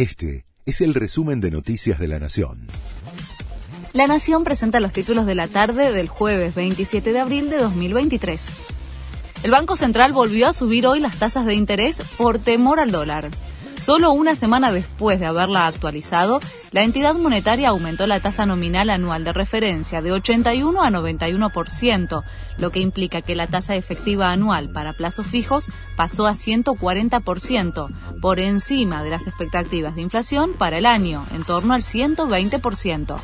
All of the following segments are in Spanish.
Este es el resumen de Noticias de la Nación. La Nación presenta los títulos de la tarde del jueves 27 de abril de 2023. El Banco Central volvió a subir hoy las tasas de interés por temor al dólar. Solo una semana después de haberla actualizado, la entidad monetaria aumentó la tasa nominal anual de referencia de 81 a 91%, lo que implica que la tasa efectiva anual para plazos fijos pasó a 140%, por encima de las expectativas de inflación para el año, en torno al 120%.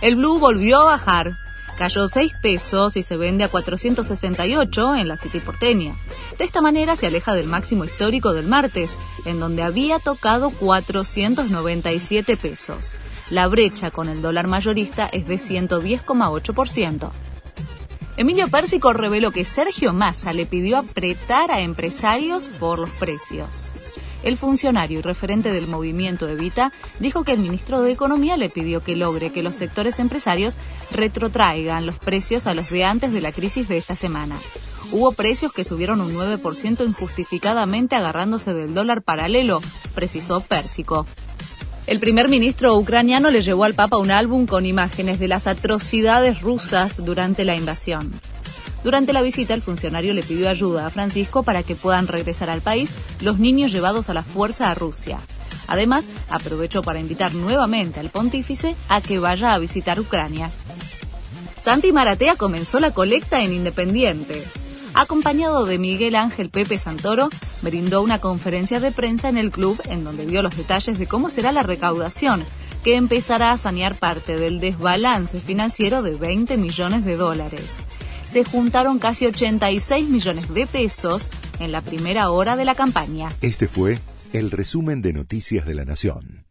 El blue volvió a bajar, cayó 6 pesos y se vende a 468 en la City porteña. De esta manera se aleja del máximo histórico del martes, en donde había tocado 497 pesos. La brecha con el dólar mayorista es de 110,8%. Emilio Pérsico reveló que Sergio Massa le pidió apretar a empresarios por los precios. El funcionario y referente del movimiento Evita dijo que el ministro de Economía le pidió que logre que los sectores empresarios retrotraigan los precios a los de antes de la crisis de esta semana. Hubo precios que subieron un 9% injustificadamente agarrándose del dólar paralelo, precisó Pérsico. El primer ministro ucraniano le llevó al Papa un álbum con imágenes de las atrocidades rusas durante la invasión. Durante la visita, el funcionario le pidió ayuda a Francisco para que puedan regresar al país los niños llevados a la fuerza a Rusia. Además, aprovechó para invitar nuevamente al pontífice a que vaya a visitar Ucrania. Santi Maratea comenzó la colecta en Independiente. Acompañado de Miguel Ángel Pepe Santoro, brindó una conferencia de prensa en el club en donde dio los detalles de cómo será la recaudación, que empezará a sanear parte del desbalance financiero de 20 millones de dólares se juntaron casi 86 millones de pesos en la primera hora de la campaña. Este fue el resumen de Noticias de la Nación.